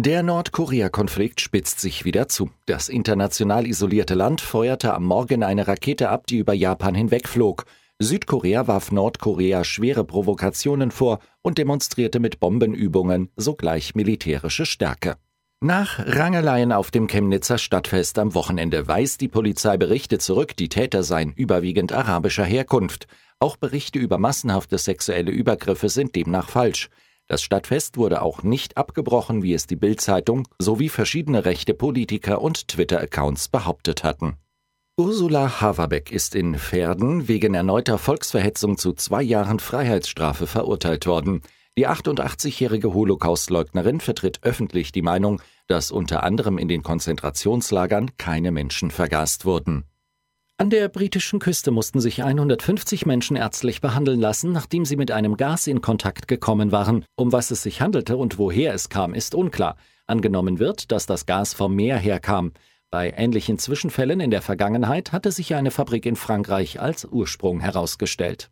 Der Nordkorea-Konflikt spitzt sich wieder zu. Das international isolierte Land feuerte am Morgen eine Rakete ab, die über Japan hinwegflog. Südkorea warf Nordkorea schwere Provokationen vor und demonstrierte mit Bombenübungen sogleich militärische Stärke. Nach Rangeleien auf dem Chemnitzer Stadtfest am Wochenende weist die Polizei Berichte zurück, die Täter seien überwiegend arabischer Herkunft. Auch Berichte über massenhafte sexuelle Übergriffe sind demnach falsch. Das Stadtfest wurde auch nicht abgebrochen, wie es die Bild-Zeitung sowie verschiedene rechte Politiker und Twitter-Accounts behauptet hatten. Ursula Haverbeck ist in Verden wegen erneuter Volksverhetzung zu zwei Jahren Freiheitsstrafe verurteilt worden. Die 88-jährige Holocaustleugnerin vertritt öffentlich die Meinung, dass unter anderem in den Konzentrationslagern keine Menschen vergast wurden. An der britischen Küste mussten sich 150 Menschen ärztlich behandeln lassen, nachdem sie mit einem Gas in Kontakt gekommen waren. Um was es sich handelte und woher es kam, ist unklar. Angenommen wird, dass das Gas vom Meer herkam. Bei ähnlichen Zwischenfällen in der Vergangenheit hatte sich eine Fabrik in Frankreich als Ursprung herausgestellt.